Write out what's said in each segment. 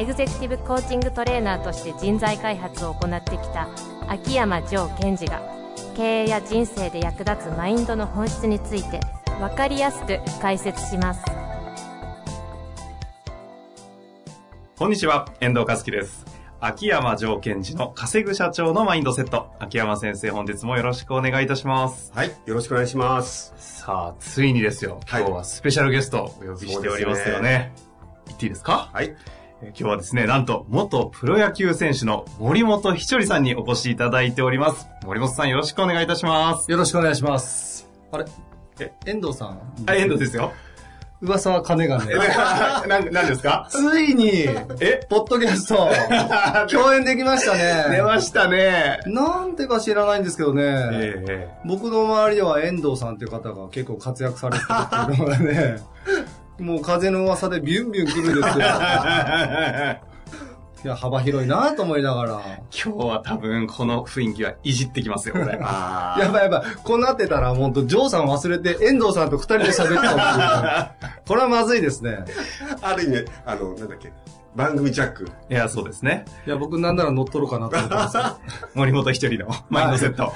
エグゼクティブコーチングトレーナーとして人材開発を行ってきた秋山城賢治が経営や人生で役立つマインドの本質について分かりやすく解説しますこんにちは、遠藤和樹です。秋山城賢治の稼ぐ社長のマインドセット。秋山先生、本日もよろしくお願いいたします。はい、よろしくお願いします。さあ、ついにですよ。今日はスペシャルゲストをお呼びしておりますよね。言っていいですか？はい。えー今日はですね、なんと、元プロ野球選手の森本ひちょりさんにお越しいただいております。森本さんよろしくお願いいたします。よろしくお願いします。あれ？え、遠藤さん？あ、遠藤ですよ。噂は金がね。な、なんですか？ついに、え？ポッドキャスト、共演できましたね。出ましたね。なんてか知らないんですけどね、ええ僕の周りでは遠藤さんっていう方が結構活躍されてるっていうのがね、もう風の噂でビュンビュン来るんですよ。いや、幅広いなと思いながら。今日は多分この雰囲気はいじってきますよ、これ。あやばいやばい。こうなってたら、ほんと、ジョーさん忘れて、遠藤さんと二人で喋った。これはまずいですね。ある意味、あの、なんだっけ、番組ジャック。いや、そうですね。いや、僕なんなら乗っ取ろうかなと思ってます。森本一人のマインドセット、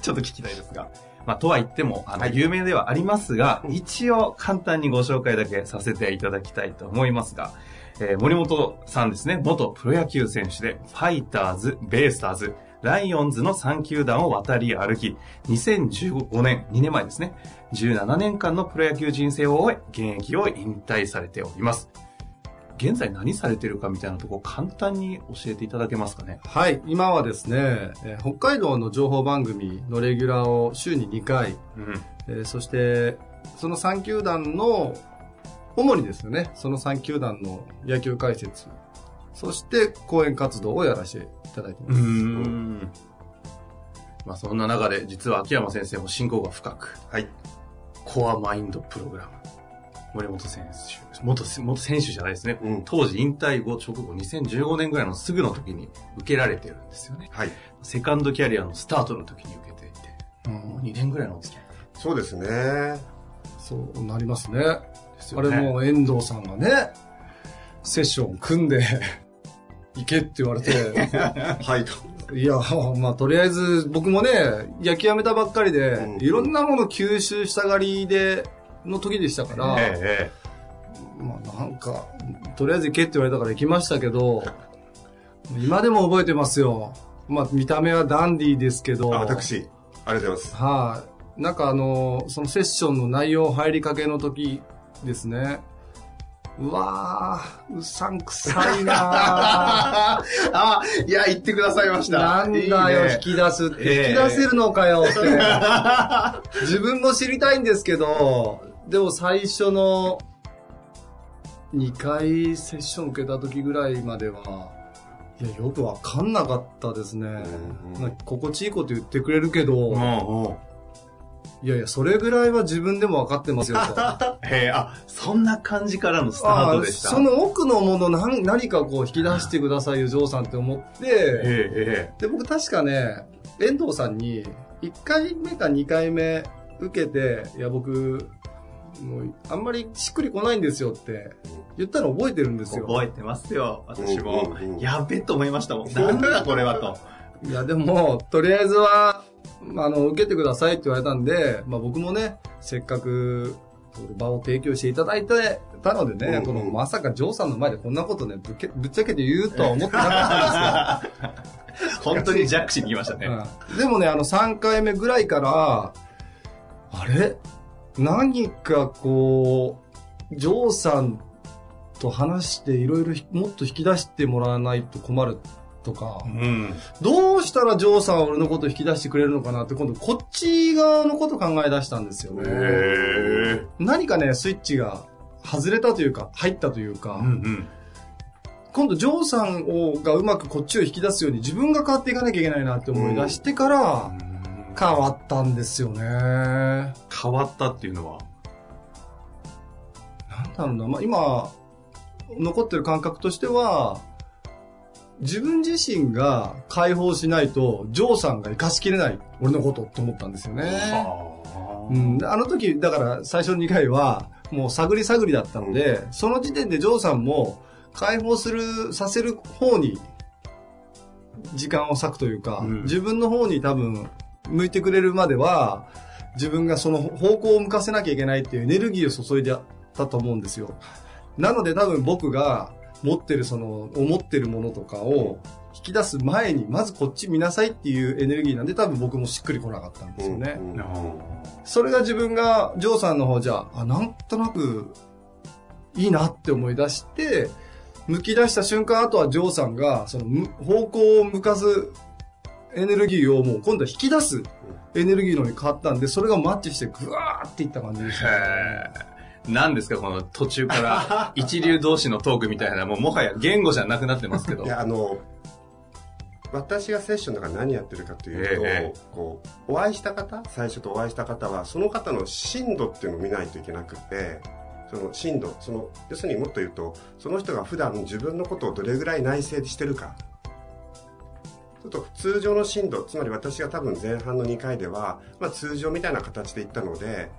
ちょっと聞きたいですが。まあ、とは言っても、あの、はい。有名ではありますが、一応簡単にご紹介だけさせていただきたいと思いますが、えー森本さんですね、元プロ野球選手で、ファイターズ、ベイスターズ、ライオンズの3球団を渡り歩き、2015年、2年前ですね、17年間のプロ野球人生を終え、現役を引退されております。現在何されてるかみたいなところ簡単に教えていただけますかね？はい、今はですね、えー北海道の情報番組のレギュラーを週に2回、うん。えーそして、その3球団の、主にですね、その3球団の野球解説、そして講演活動をやらせていただいてます。ん。まあそんな中で、実は秋山先生も親交が深く、はい。コアマインドプログラム。森本選手、元、元選手じゃないですね。うん当時引退後直後2015年ぐらいのすぐの時に受けられてるんですよね。はい。セカンドキャリアのスタートの時に受けていて、うんもう2年ぐらいのお付き合いそうですね。そうなりますね。ですよね。あれも遠藤さんがね、セッション組んで、行けって言われて、はいと。いや、まあ、とりあえず、僕もね、野球やめたばっかりで、うんいろんなもの吸収したがりで、の時でしたから、えまあ、なんか、とりあえず行けって言われたから行きましたけど、今でも覚えてますよ。まあ、見た目はダンディーですけど、あ、私、ありがとうございます。はい、なんかあの、そのセッションの内容入りかけの時ですね。うわー、うさんくさいな あ、いや、言ってくださいましーなんだよ、引き出すって。ええ引き出せるのかよって。自分も知りたいんですけど、でも最初の2回セッション受けた時ぐらいまでは、いや、よくわかんなかったですね。うんなんか心地いいこと言ってくれるけど、もいやいや、それぐらいは自分でも分かってますよ へえ、あ、そんな感じからのスタートでした。あその奥のもの何何かこう引き出してくださいよ、ジョーさんって思って、ええ、で、僕確かね、遠藤さんに1回目か2回目受けて、いや、僕、もうあんまりしっくりこないんですよって言ったの覚えてるんですよ。覚えてますよ、私も。うんうんうんやべえと思いましたもん。なんだこれはと。いや、でも、とりあえずは、あの、受けてくださいって言われたんで、まあ僕もね、せっかく、場を提供していただいてたのでね、うんうんこのまさかジョーさんの前でこんなことね、ぶっけぶっちゃけて言うとは思ってなかったんですよ。本当にジャックしに来ましたね。うんでもね、あの3回目ぐらいから、あれ？何かこう、ジョーさんと話していろいろもっと引き出してもらわないと困るとか、うん。どうしたらジョーさんは俺のこと引き出してくれるのかなって今度こっち側のこと考え出したんですよね。へ何かね、スイッチが外れたというか、入ったというか、うんうん。今度、ジョーさんをがうまくこっちを引き出すように自分が変わっていかなきゃいけないなって思い出してから変わったんですよね。なん変わったっていうのは？だろうな。まあ、今、残ってる感覚としては、自分自身が解放しないと、ジョーさんが生かしきれない、俺のことって思ったんですよね。うん、あの時、だから最初の2回は、もう探り探りだったので、その時点でジョーさんも解放する、させる方に、時間を割くというか、うん自分の方に多分、向いてくれるまでは、自分がその方向を向かせなきゃいけないっていうエネルギーを注いでたと思うんですよ。なので多分僕が持ってるその、思ってるものとかを引き出す前に、まずこっち見なさいっていうエネルギーなんで多分僕もしっくりこなかったんですよね。うんそれが自分が、ジョーさんの方じゃ、あ、なんとなく、いいなって思い出して、向き出した瞬間、あとはジョーさんが、その、む方向を向かすエネルギーをもう今度は引き出すエネルギーのに変わったんで、それがマッチしてグワーっていった感じでしたね。何ですかこの途中から 一流同士のトークみたいな、もうもはや言語じゃなくなってますけど。いや、あの、私がセッションだから何やってるかというと、ええこう、お会いした方、最初とお会いした方は、その方の深度っていうのを見ないといけなくて、その深度、その、要するにもっと言うと、その人が普段自分のことをどれぐらい内省してるか。ちょっと通常の深度、つまり私が多分前半の2回では、まあ通常みたいな形で言ったので、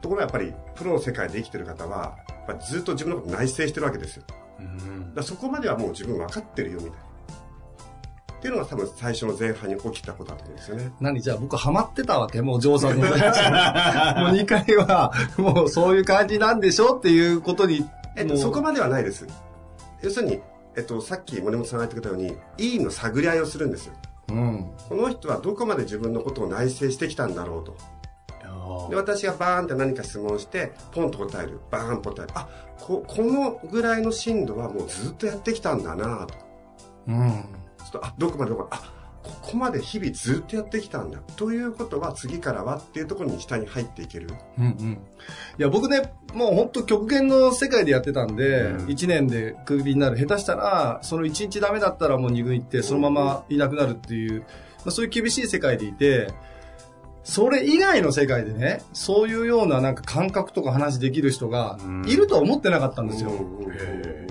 ところがやっぱりプロの世界で生きてる方は、やっぱずっと自分のこと内省してるわけですよ。うんだそこまではもう自分分かってるよみたいな。っていうのが多分最初の前半に起きたことだと思うんですよね。何？じゃあ僕ハマってたわけ？もうジョーさんの。もう2回は、もうそういう感じなんでしょ？っていうことに。えっと、そこまではないです。要するに、えっと、さっき森本さんが言ってくれたように、いいの探り合いをするんですよ。うん。この人はどこまで自分のことを内省してきたんだろうと。で、私がバーンって何か質問して、ポンと答える。バーン答える。あ、こ、このぐらいの深度はもうずっとやってきたんだなと。うん。ちょっと、あ、どこまでどこまで、あ、ここまで日々ずっとやってきたんだ。ということは次からはっていうところに下に入っていける。うんうん。いや、僕ね、もう本当極限の世界でやってたんで、うん1年でクビになる。下手したら、その1日ダメだったらもう2軍行って、そのままいなくなるっていう、まあ、そういう厳しい世界でいて、それ以外の世界でね、そういうようななんか感覚とか話できる人がうん。いるとは思ってなかったんですよ。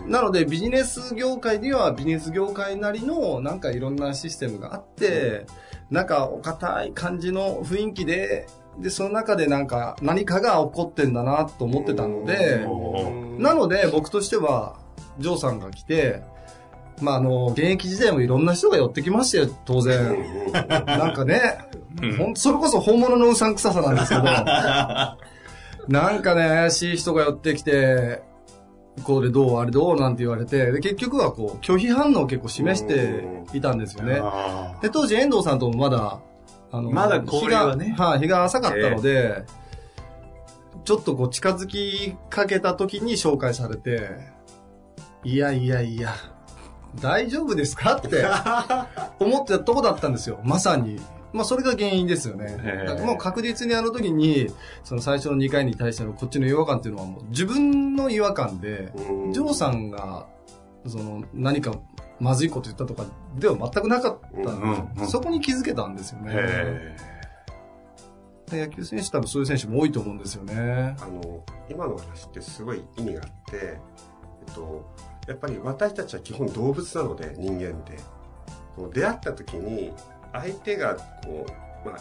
なのでビジネス業界にはビジネス業界なりのなんかいろんなシステムがあって、なんかお堅い感じの雰囲気で、で、その中でなんか何かが起こってんだなと思ってたので、うんなので僕としては、ジョーさんが来て、まあ、あの、現役時代もいろんな人が寄ってきましたよ、当うん然。うん。なんかね、うん。ほんそれこそ本物のうさんくささなんですけど、なんかね、怪しい人が寄ってきて、こうでどうあれどうなんて言われて、で結局はこう、拒否反応を結構示していたんですよね。あで、当時遠藤さんともまだ、あの、まだ交流はね。日がはい、日が浅かったので、ちょっとこう近づきかけた時に紹介されて、いやいやいや、大丈夫ですか？って思ってたとこだったんですよ。まさに。まあそれが原因ですよねへ。ーだからもう確実にあの時に、その最初の2回に対してのこっちの違和感っていうのはもう自分の違和感で、うんジョーさんが、その何かまずいこと言ったとかでは全くなかったんで、そこに気づけたんですよーね。野球選手多分そういう選手も多いと思うんですよね。あの、今の話ってすごい意味があって、えっと、やっぱり私たちは基本動物なので、人間って。出会った時に、相手が、こう、まあ、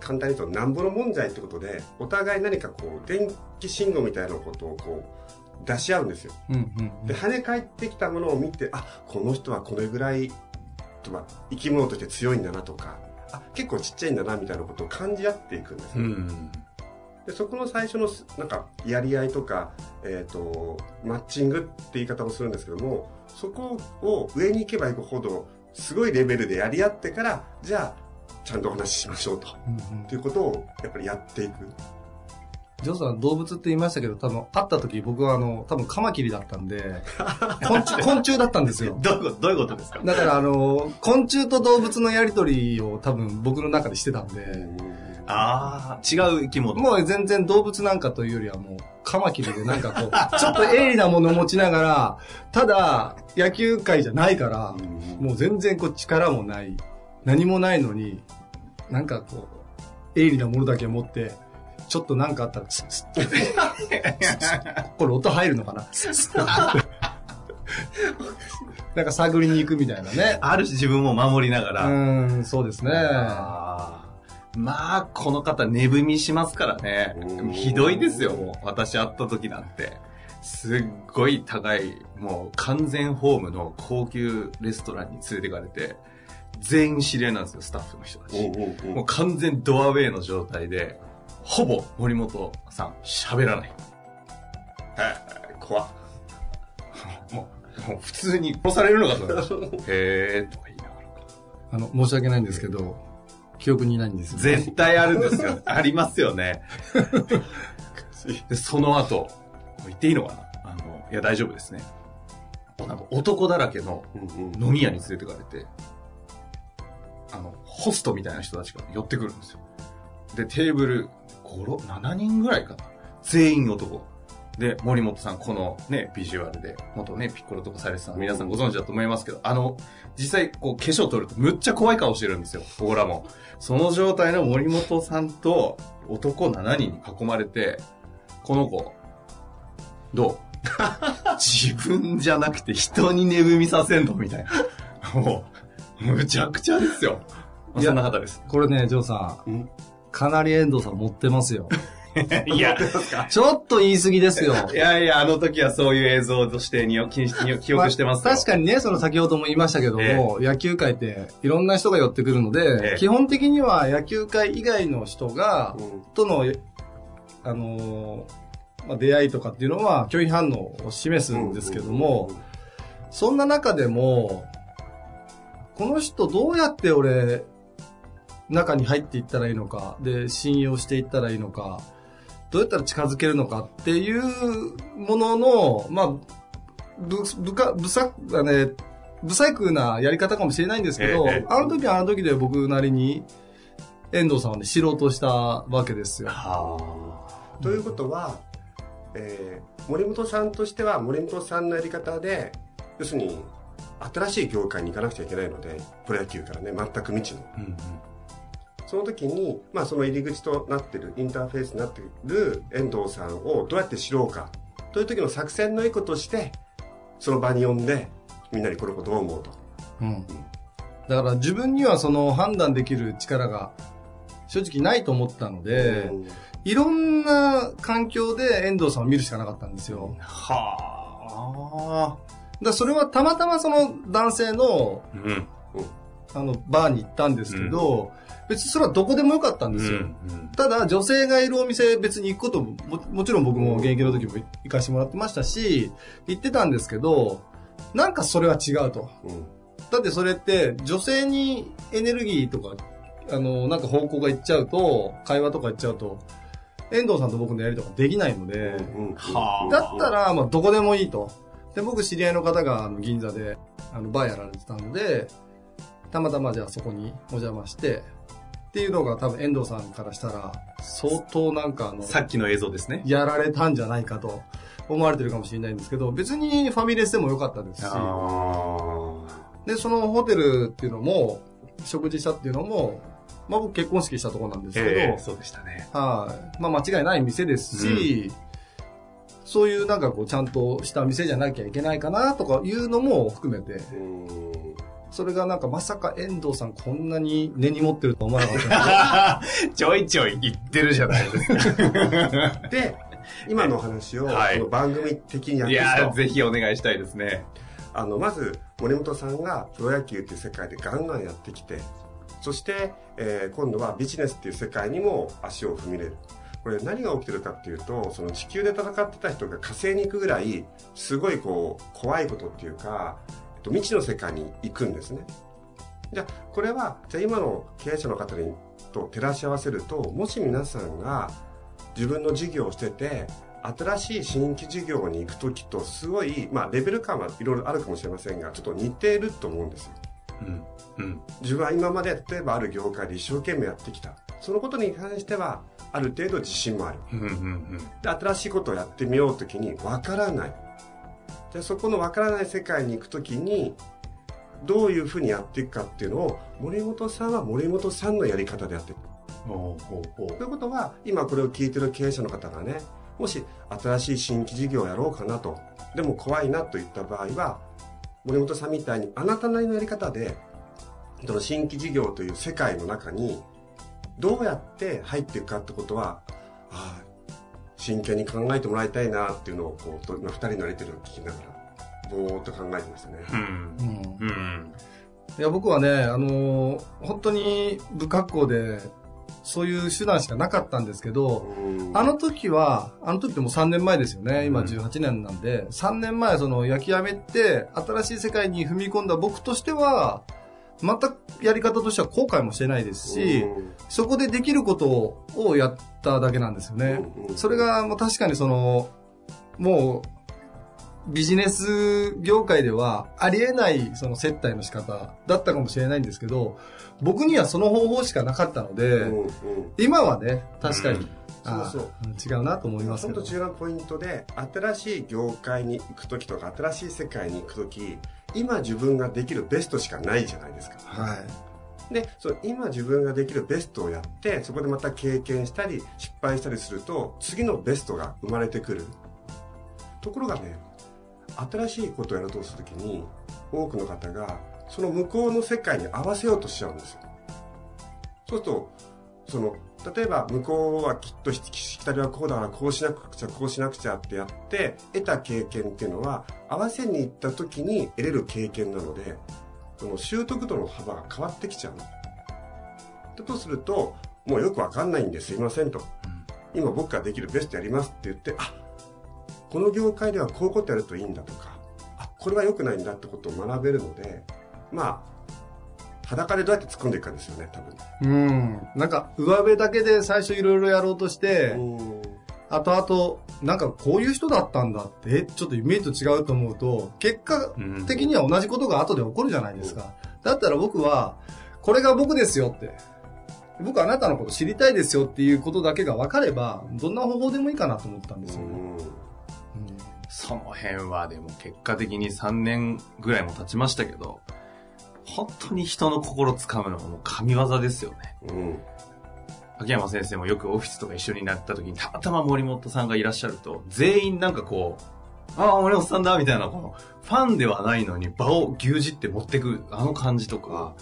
簡単に言うと、なんぼの問題ってことで、お互い何かこう、電気信号みたいなことをこう、出し合うんですよ。うんうんで、跳ね返ってきたものを見て、あ、この人はこれぐらい、とは生き物として強いんだなとか、あ、結構ちっちゃいんだなみたいなことを感じ合っていくんですよ。うん。で、そこの最初のす、なんか、やり合いとか、えっ、と、マッチングって言い方をするんですけども、そこを上に行けば行くほど、すごいレベルでやり合ってから、じゃあ、ちゃんとお話ししましょうと。うんうんということを、やっぱりやっていく。ジョーさん動物って言いましたけど、多分会った時僕はあの、多分カマキリだったんで、昆虫、昆虫だったんですよ。どういうこと、どういうことですか？だからあの、昆虫と動物のやりとりを多分僕の中でしてたんで、ああ、違う生き物。もう全然動物なんかというよりはもう、カマキリでなんかこう、ちょっと鋭利なものを持ちながら、ただ、野球界じゃないから、もう全然こう力もない、何もないのに、なんかこう、鋭利なものだけ持って、ちょっとなんかあったら、ツッツッ これ音入るのかな？ツッツッなんか探りに行くみたいなね。ある種自分を守りながうら。ーん、そうですね。あーまあ、この方、寝踏みしますからねう。んひどいですよ、もう。私会った時なんて。すっごい高い、もう完全ホームの高級レストランに連れてかれて、全員知り合いなんですよ、スタッフの人たち。もう完全ドアウェイの状態で、ほぼ森本さん喋らない。怖っ もう、もう普通に殺されるのかと思いました。へーとか言いながら。あの、申し訳ないんですけど、記憶にないんですよ。絶対あるんですよ。ありますよね。で、その後、言っていいのかな？あの、いや大丈夫ですね。なんか男だらけの飲み屋に連れてかれて、あの、ホストみたいな人たちが寄ってくるんですよ。で、テーブル、5、6 7人ぐらいかな。全員男。で、森本さん、このね、ビジュアルで、元ね、ピッコロとかサイレスさん、皆さんご存知だと思いますけど、あの、実際、こう、化粧取るとむっちゃ怖い顔してるんですよ、僕らも。その状態の森本さんと男7人に囲まれて、この子、どう？自分じゃなくて人に寝踏みさせんの？みたいな。もう、むちゃくちゃですよ。まあそんな方です。これね、ジョーさん、かなり遠藤さん持ってますよ。いや、ちょっと言い過ぎですよ。いやいや、あの時はそういう映像としてに記記記憶してますよ。まあ確かにね、その先ほども言いましたけども、野球界っていろんな人が寄ってくるので、ええ。基本的には野球界以外の人が、うん。との、あのーまあ、出会いとかっていうのは拒否反応を示すんですけども、そんな中でも、この人どうやって俺、中に入っていったらいいのか、で、信用していったらいいのか、どうやったら近づけるのかっていうものの、まあ、ぶ、ぶか、ぶさ、あね、不細工なやり方かもしれないんですけど、ええあの時はあの時で僕なりに、遠藤さんはね、知ろうとしたわけですよ。はということは、えー森本さんとしては森本さんのやり方で要するに新しい業界に行かなくちゃいけないのでプロ野球からね全く未知のあ。うんうんその時に、まあ、その入り口となってるインターフェースになってる遠藤さんをどうやって知ろうかという時の作戦の一個としてその場に呼んでみんなにこの子どう思うとうん。だから自分にはその判断できる力が正直ないと思ったので、うんいろんな環境で遠藤さんを見るしかなかったんですよ。はだからそれはたまたまその男性のあ。うん。あのバーに行ったんですけど、別にそれはどこでもよかったんですよ。うんただ女性がいるお店別に行くこともももちろん僕も現役の時も行かしてもらってましたし、行ってたんですけど、なんかそれは違うと。うんだってそれって女性にエネルギーとか、あの、なんか方向がいっちゃうと、会話とかいっちゃうと、遠藤さんと僕のやりとかできないので、だったら、まあ、どこでもいいと。で、僕知り合いの方があの銀座で、あの、バーやられてたので、たまたまじゃあそこにお邪魔して、っていうのが多分遠藤さんからしたら、相当なんかあの、さっきの映像ですね。やられたんじゃないかと思われてるかもしれないんですけど、別にファミレスでもよかったですし、あで、そのホテルっていうのも、食事したっていうのも、まあ僕結婚式したところなんですけど、ええそうでしたね。はい。まあ間違いない店ですし、そういうなんかこうちゃんとした店じゃなきゃいけないかなとかいうのも含めて、うんそれがなんかまさか遠藤さんこんなに根に持ってるとは思わなかった ちょいちょい言ってるじゃないですか。で今のお話を、はいこの番組的にやっていいやぜひお願いしたいですね。あのまず森本さんがプロ野球っていう世界でガンガンやってきてそして、えー今度はビジネスっていう世界にも足を踏み入れるこれ何が起きてるかっていうとその地球で戦ってた人が火星に行くぐらいすごいこう怖いことっていうか、と、未知の世界に行くんですねじゃあこれはじゃあ今の経営者の方にと照らし合わせるともし皆さんが自分の事業をしてて新しい新規事業に行く時とすごい、まあ、レベル感はいろいろあるかもしれませんがちょっと似ていると思うんですようん。うん。自分は今まで例えばある業界で一生懸命やってきた。そのことに関しては、ある程度自信もある。うん。うん。で、新しいことをやってみようときに、わからない。じゃあそこのわからない世界に行くときに、どういうふうにやっていくかっていうのを、森本さんは森本さんのやり方でやっていく。ほうほうほうということは、今これを聞いてる経営者の方がね、もし新しい新規事業をやろうかなと、でも怖いなといった場合は、森本さんみたいにあなたなりのやり方で、その新規事業という世界の中に、どうやって入っていくかってことは、ああ、真剣に考えてもらいたいなっていうのを、こう、と今二人のやりてるのを聞きながら、ぼーっと考えてましたね。うん。うんうん。いや、僕はね、あのー本当に不格好で、そういう手段しかなかったんですけど、うんあの時は、あの時ってもう3年前ですよね。今うん18年なんで、3年前その焼きやめって、新しい世界に踏み込んだ僕としては、全くやり方としては後悔もしてないですし、うん。そこでできることをやっただけなんですよね。それがもう確かにその、もう、ビジネス業界ではありえないその接待の仕方だったかもしれないんですけど、僕にはその方法しかなかったので、うんうん。今はね、確かに、うん。あそううん違うなと思いますけど。本当重要なポイントで新しい業界に行く時とか新しい世界に行く時今自分ができるベストしかないじゃないですか。はい。でその今自分ができるベストをやってそこでまた経験したり失敗したりすると次のベストが生まれてくる。ところがね新しいことをやろうとする時に多くの方がその向こうの世界に合わせようとしちゃうんですよ。そうするとその例えば向こうはきっとししきたりはこうだからこうしなくちゃこうしなくちゃってやって得た経験っていうのは合わせに行った時に得れる経験なのでその習得度の幅が変わってきちゃう。だとするともうよくわかんないんですいませんと。今僕ができるベストやりますって言ってあこの業界ではこういうことやるといいんだとかあこれは良くないんだってことを学べるのでまあ裸でどうやって突っ込んでいくかですよね多分うん。なんか、上辺だけで最初いろいろやろうとして、うん後々、なんかこういう人だったんだって、えちょっとイメージと違うと思うと、結果うん的には同じことが後で起こるじゃないですか。だったら僕は、これが僕ですよって。僕あなたのこと知りたいですよっていうことだけが分かれば、どんな方法でもいいかなと思ったんですよね。うんその辺はでも結果的に3年ぐらいも経ちましたけど、本当に人の心つかむのはもう神業ですよね。うん秋山先生もよくオフィスとか一緒になった時にたまたま森本さんがいらっしゃると、全員なんかこう、ああ、森本さんだみたいな、この、ファンではないのに場を牛耳って持ってく、あの感じとか、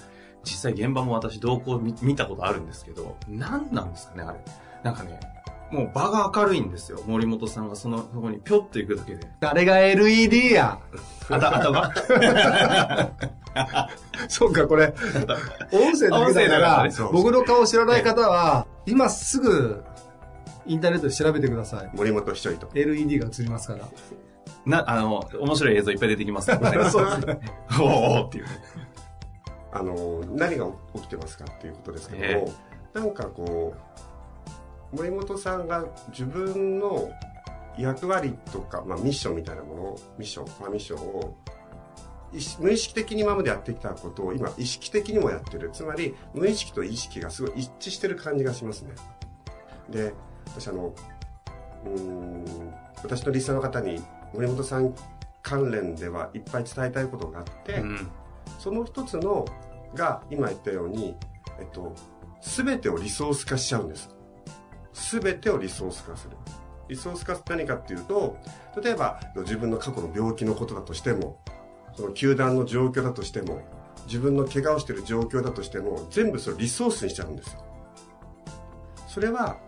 実際現場も私同行見見たことあるんですけど、何なんですかね、あれ。なんかね、もう場が明るいんですよ。森本さんがその、そこにぴょっと行くだけで。誰が LED や あた、頭 そうか、これ、音声だけ音声だだかから僕の顔知らない方は、今すぐ、インターネットで調べてください。森本一人と LED が映りますから。な、あの、面白い映像いっぱい出てきますからね。そうですね。おーおーっていうね。あの何が起きてますかっていうことですけども、えなんかこう森本さんが自分の役割とか、まあ、ミッションみたいなものをミッション、まあ、ミッションを無意識的に今までやってきたことを今意識的にもやってるつまり無意識と意識がすごい一致してる感じがしますねで私あのうーん私のリスナーの方に森本さん関連ではいっぱい伝えたいことがあって、うん。その一つのが今言ったように、えっと、全てをリソース化しちゃうんです。全てをリソース化する。リソース化って何かっていうと、例えば自分の過去の病気のことだとしても、その球団の状況だとしても、自分の怪我をしている状況だとしても、全部それリソースにしちゃうんですよ。それは、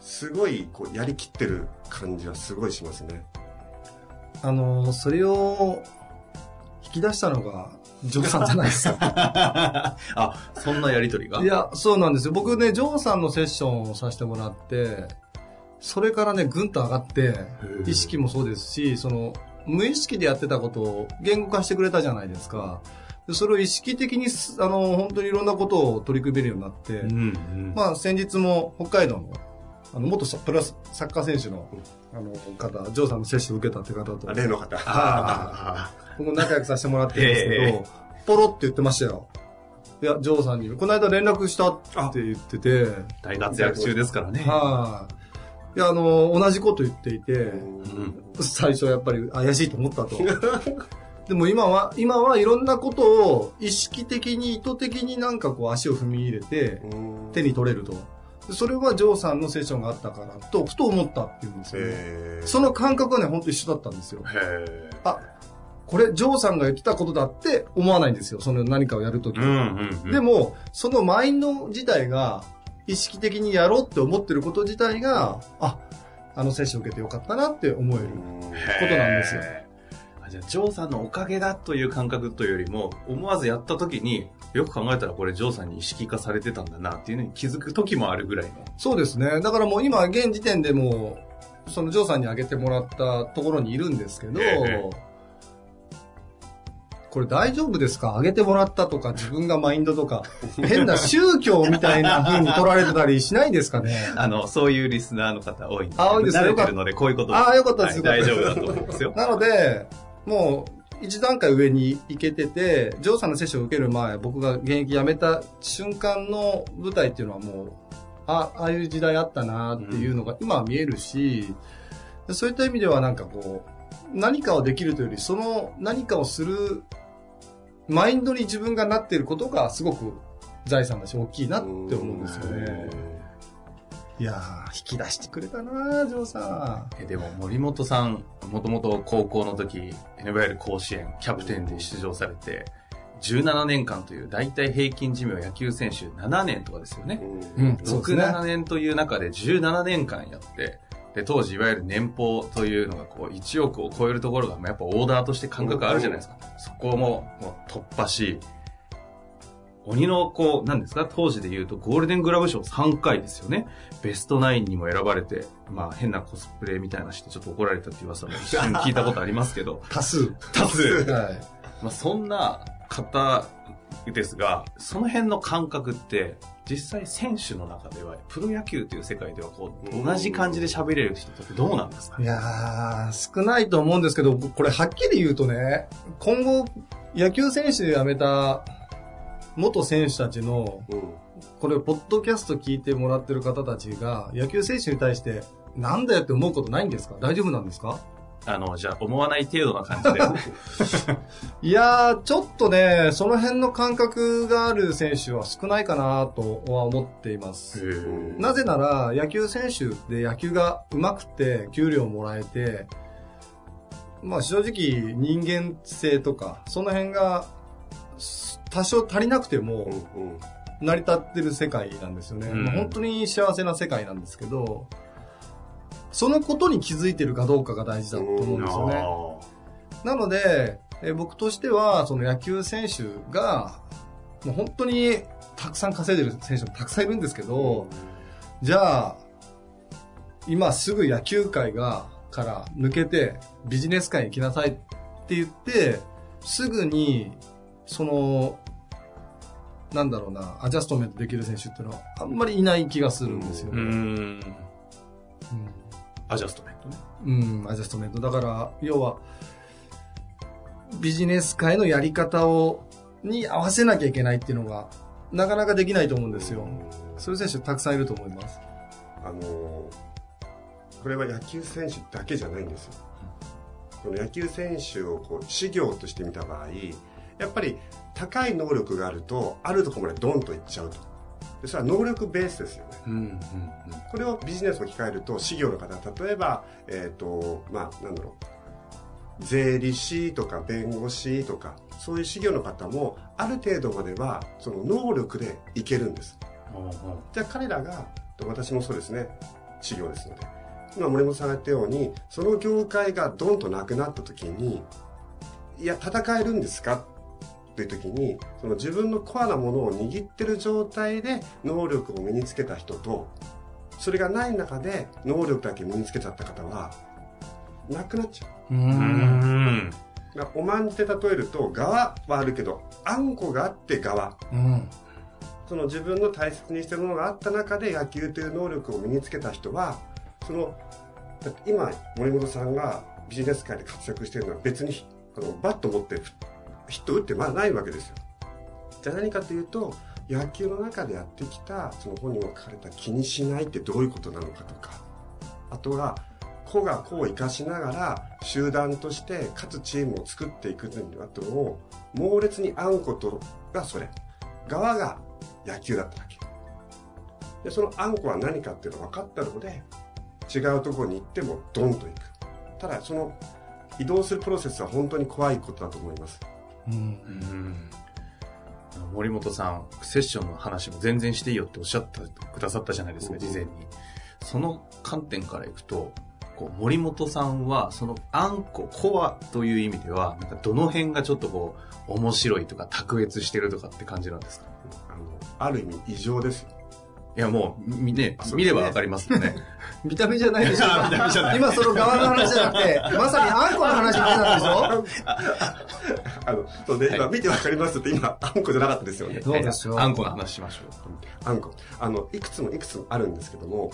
すごいこうやりきってる感じはすごいしますね。あの、それを引き出したのが、ジョーさんじゃないですか。あ、そんなやりとりが？いや、そうなんですよ。僕ね、ジョーさんのセッションをさせてもらって、それからね、ぐんと上がって、意識もそうですし、その、無意識でやってたことを言語化してくれたじゃないですか。でそれを意識的にす、あの、本当にいろんなことを取り組めるようになって、うんうん。まあ、先日も北海道の、あの、元サプラスサッカー選手の、あの、方、ジョーさんの接種を受けたって方と、例の方。あ僕も仲良くさせてもらってるんですけど、えポロって言ってましたよ。いや、ジョーさんに、この間連絡したって言ってて、大活躍中ですからね。はい。いや、あの、同じこと言っていて、うん最初はやっぱり怪しいと思ったと。でも今は、今はいろんなことを意識的に意図的になんかこう足を踏み入れて手に取れると。でそれはジョーさんのセッションがあったからと、ふと思ったっていうんですよね。えその感覚はね、本当一緒だったんですよ。へあ、これ、ジョーさんが言ってたことだって思わないんですよ。その何かをやるときー。うんうんうん。でも、そのマインド自体が、意識的にやろうって思ってること自体が、あ、あのセッション受けてよかったなって思える。ことなんですよじゃあ、ジョーさんのおかげだという感覚というよりも、思わずやった時に、よく考えたらこれジョーさんに意識化されてたんだなっていうのに気づく時もあるぐらいの。そうですね。だからもう今、現時点でもう、そのジョーさんに挙げてもらったところにいるんですけど、ええこれ大丈夫ですか？挙げてもらったとか、自分がマインドとか、変な宗教みたいな風に取られてたりしないですかね？あの、そういうリスナーの方多いんで、あ多いですね慣れてるので、こういうことああ、よかったです。はい大丈夫だと思いますよ。なので、もう、一段階上に行けてて、ジョーさんのセッションを受ける前、僕が現役辞めた瞬間の舞台っていうのはもう、あ、ああいう時代あったなっていうのが今は見えるし、そういった意味ではなんかこう、何かをできるというより、その何かをする、マインドに自分がなっていることがすごく財産だし大きいなって思うんですよね。いやー、引き出してくれたなジョーさん。えでも森本さん、もともと高校の時、いわゆる甲子園、キャプテンで出場されて、17年間という大体平均寿命野球選手7年とかですよね。うんそうですね6、7年という中で17年間やって、で、当時いわゆる年俸というのがこう1億を超えるところがまあやっぱオーダーとして感覚あるじゃないですか。そこももう突破し、鬼のこう、何ですか？当時で言うとゴールデングラブ賞3回ですよね。ベストナインにも選ばれて、まあ変なコスプレみたいなしてちょっと怒られたっていう噂も一瞬聞いたことありますけど、多数。多数。はい。まあそんな方ですが、その辺の感覚って、実際選手の中では、プロ野球という世界ではこう、同じ感じで喋れる人ってどうなんですかいやー、少ないと思うんですけど、これはっきり言うとね、今後、野球選手辞めた元選手たちの、これ、ポッドキャスト聞いてもらってる方たちが、野球選手に対して、なんだよって思うことないんですか？大丈夫なんですか？あの、じゃあ思わない程度な感じで。いやー、ちょっとね、その辺の感覚がある選手は少ないかなとは思っています。なぜなら、野球選手で野球が上手くて、給料もらえて、まあ正直人間性とか、その辺がす多少足りなくても成り立ってる世界なんですよね。うん。まあ本当に幸せな世界なんですけど、そのことに気づいてるかどうかが大事だと思うんですよね。なので、えー僕としては、その野球選手が、もう本当にたくさん稼いでる選手もたくさんいるんですけど、じゃあ、今すぐ野球界が、から抜けてビジネス界に行きなさいって言って、すぐに、その、なんだろうな、アジャストメントできる選手っていうのはあんまりいない気がするんですようね。ん。アジャストメントね。うん、アジャストメント。だから、要は、ビジネス界のやり方を、に合わせなきゃいけないっていうのが、なかなかできないと思うんですよ。そういう選手たくさんいると思います。あのこれは野球選手だけじゃないんですよ。この野球選手をこう事業として見た場合、やっぱり高い能力があると、あるところまでドンといっちゃうと。でそれは能力ベースですよね。うん、うん、これをビジネスを置き換えると、事業の方、例えば、えっ、と、まあ、なんだろう。税理士とか弁護士とか、そういう事業の方も、ある程度までは、その能力でいけるんです。じゃあ彼らが、私もそうですね、事業ですので。今森本さんが言ったように、その業界がドンとなくなった時に、いや、戦えるんですかという時に、その自分のコアなものを握ってる状態で能力を身につけた人と、それがない中で能力だけ身につけちゃった方は、なくなっちゃう。ううん。うん。だからおまんじで例えると、側はあるけど、あんこがあって側。うん。その自分の大切にしてるものがあった中で野球という能力を身につけた人は、その、今、森本さんがビジネス界で活躍してるのは別に、あの、バット持ってヒット打ってまだないわけですよ。じゃあ何かというと野球の中でやってきたその本にも書かれた気にしないってどういうことなのかとか。あとは個が個を生かしながら集団としてかつチームを作っていくというのを猛烈に編むことがそれ。側が野球だったわけ。でそのあんこは何かっていうのが分かったので違うところに行ってもドンと行く。ただその移動するプロセスは本当に怖いことだと思います。うん。うん。森本さん、セッションの話も全然していいよっておっしゃってくださったじゃないですか、うん。事前に。その観点からいくと、こう森本さんは、そのあんこ、コアという意味では、なんかどの辺がちょっとこう、面白いとか、卓越してるとかって感じなんですか？あのある意味異常ですよいや、もう、みね見ればわかりますよね。見た目じゃないでしょ。見た目じゃない。今その側の話じゃなくて、まさにあんこの話してたでしょ。あのそうね、はい。今見てわかりますって今あんこじゃなかったですよね。そうですよ。あんこの話しましょう。あんこ。あのいくつもいくつもあるんですけども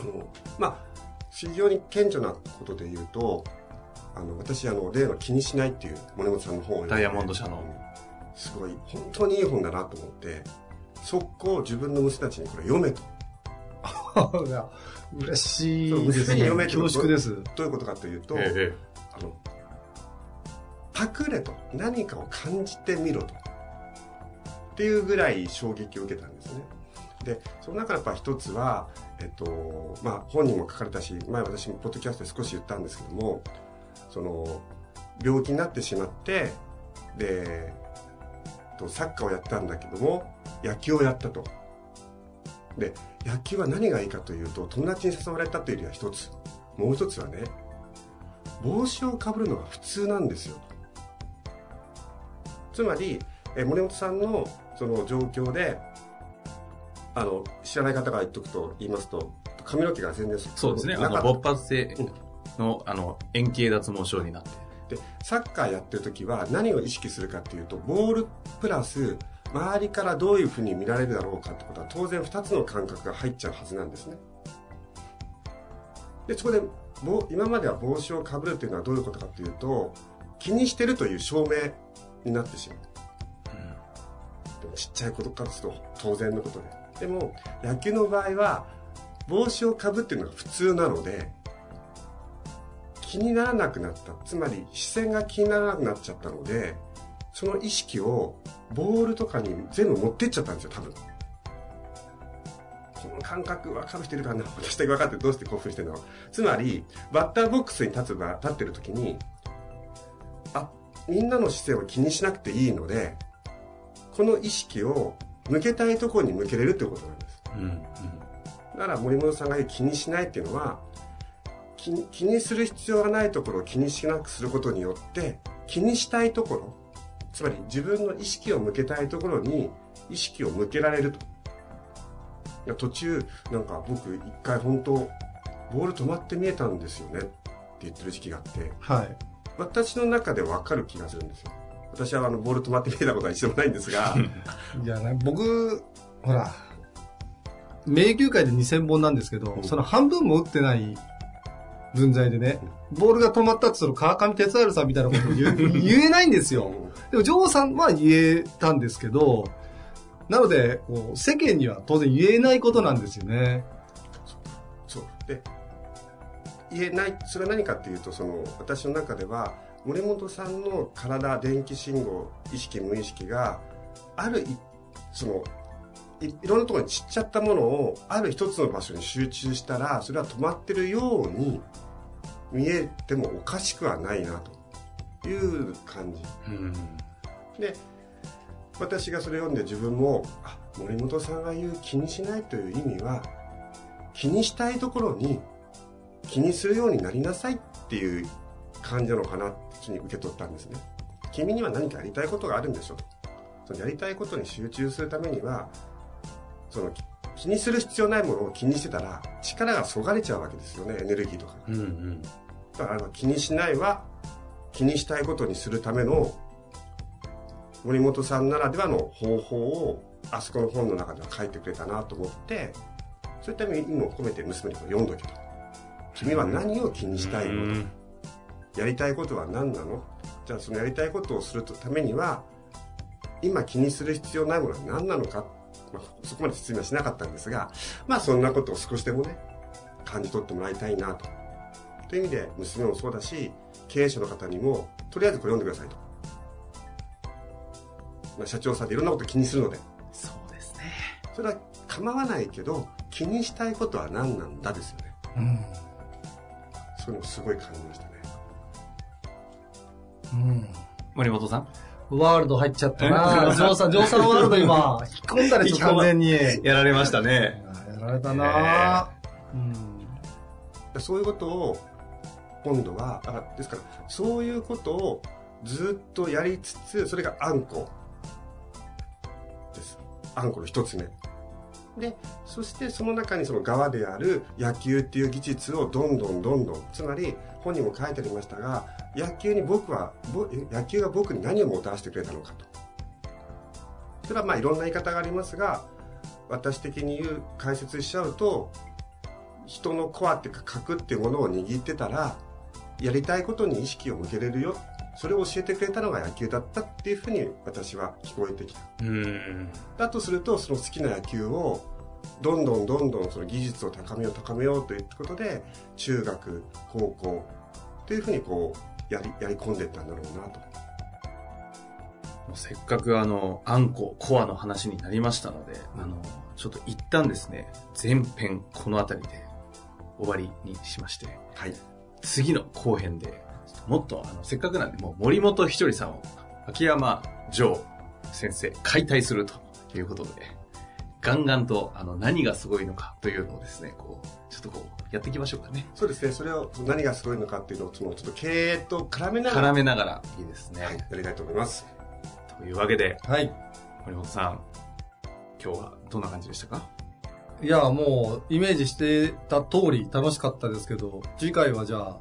あのまあ非常に顕著なことで言うとあの私あの例の「気にしない」っていう森本さんの本をダイヤモンド社の。すごい本当にいい本だなと思って速攻自分の娘たちにこれ読めと。嬉しい。ですね恐縮です。どういうことかというと、ええあのパクれと。何かを感じてみろと。っていうぐらい衝撃を受けたんですね。でその中のやっぱ一つは、えっとまあ、本にも書かれたし前私もポッドキャストで少し言ったんですけどもその病気になってしまってでとサッカーをやったんだけども野球をやったと。で野球は何がいいかというと友達に誘われたというよりは一つ。もう一つはね帽子をかぶるのが普通なんですよ。つまりえ森本さんのその状況であの知らない方が言っとくと言いますと髪の毛が全然そうですね。あの、なかった勃発性の、あの、円形脱毛症になって。でサッカーやってる時は何を意識するかっていうとボールプラス周りからどういうふうに見られるだろうかってことは当然2つの感覚が入っちゃうはずなんですね。でそこで今までは帽子をかぶるというのはどういうことかというと気にしてるという証明になってしまう。うんでもちっちゃいことからすると当然のことで。でも野球の場合は帽子をかぶってるのが普通なので気にならなくなったつまり視線が気にならなくなっちゃったのでその意識をボールとかに全部持ってっちゃったんですよ多分この感覚分かる人いるかな？私だけ分かってどうして興奮してるの？つまりバッターボックスに立つ場立ってる時にあみんなの視線を気にしなくていいのでこの意識を向けたいところに向けれるってことなんですうん。うん。だから森本さんが気にしないっていうのは気にする必要がないところを気にしなくすることによって気にしたいところつまり自分の意識を向けたいところに意識を向けられると。いや途中なんか僕一回本当ボール止まって見えたんですよね。って言ってる時期があって。はい。私の中で分かる気がするんですよ。私はあのボール止まって見えたことは一度もないんですが。いやね、僕、ほら、名球会で2000本なんですけど、うん。その半分も打ってない分際でね、ボールが止まったってその川上哲治さんみたいなこと言う。言えないんですよ。でも、ジョーさんは言えたんですけど、なので、こう世間には当然言えないことなんですよね。そう。で言えないそれは何かっていうとその私の中では森本さんの体電気信号意識無意識があるいそのいいろんなところに散っちゃったものをある一つの場所に集中したらそれは止まってるように見えてもおかしくはないなという感じ。うん。で私がそれを読んで自分もあ森本さんが言う気にしないという意味は気にしたいところに気にするようになりなさいっていう感じなのかなって受け取ったんですね。君には何かやりたいことがあるんでしょとそのやりたいことに集中するためにはそのき気にする必要ないものを気にしてたら力がそがれちゃうわけですよねエネルギーとかうん。うん。だから気にしないは気にしたいことにするための森本さんならではの方法をあそこの本の中では書いてくれたなと思ってそういった意味も込めて娘にこれ読んどけと君は何を気にしたいの、うんやりたいことは何なの？じゃあそのやりたいことをするためには今気にする必要ないものは何なのか、まあ、そこまで説明はしなかったんですが、まあそんなことを少しでもね、感じ取ってもらいたいなと。という意味で、娘もそうだし、経営者の方にも、とりあえずこれ読んでくださいと。まあ、社長さんっていろんなこと気にするので。そうですね。それは構わないけど、気にしたいことは何なんだですよね。うん。そういうのをすごい感じましたね。うん。森本さん？ワールド入っちゃったな ジョーさん、ジョーさんワールド今、引っ込んだでしょ、完全に。ややられましたね。られたなうん。でそういうことを、今度は、あですから、そういうことをずっとやりつつ、それがあんこです。あんこの一つ目。で、そしてその中にその側である野球っていう技術をどんどんどんどん、つまり本にも書いてありましたが、野球に僕は、野球が僕に何をもたらしてくれたのかと。それはまあいろんな言い方がありますが、私的に言う、解説しちゃうと、人のコアっていうか核っていうものを握ってたら、やりたいことに意識を向けれるよ。それを教えてくれたのが野球だったっていうふうに私は聞こえてきた。うん。だとすると、その好きな野球を、どんどんどんどんその技術を高めよう高めようということで、中学、高校、というふうにこう、やり、やり込んでいったんだろうなと。もうせっかくあの、あんこ、コアの話になりましたので、あの、ちょっと一旦ですね、前編この辺りで終わりにしまして、はい。次の後編で、もっとあの、せっかくなんで、もう森本ひとりさんを、秋山城先生、解体するということで、ガンガンと、あの、何がすごいのかというのをですね、こう、ちょっとこう、やっていきましょうかね。そうですね。それを、何がすごいのかっていうのを、その、ちょっと経営と絡めながら、絡めながら、いいですね。はい、やりたいと思います。というわけで、はい。森本さん、今日はどんな感じでしたか？いや、もう、イメージしてた通り楽しかったですけど、次回はじゃあ、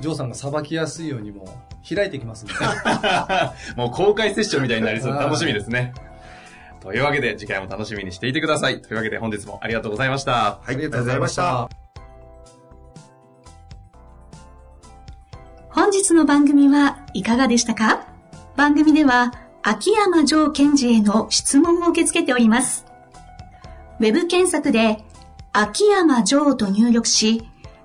ジョーさんがさばきやすいようにも開いていきますんで。もう公開セッションみたいになりそう楽しみですね。というわけで、次回も楽しみにしていてください。というわけで、本日もありがとうございました。はい、ありがとうございました。本日の番組はいかがでしたか？番組では秋山城賢治への質問を受け付けております。ウェブ検索で秋山城と入力し、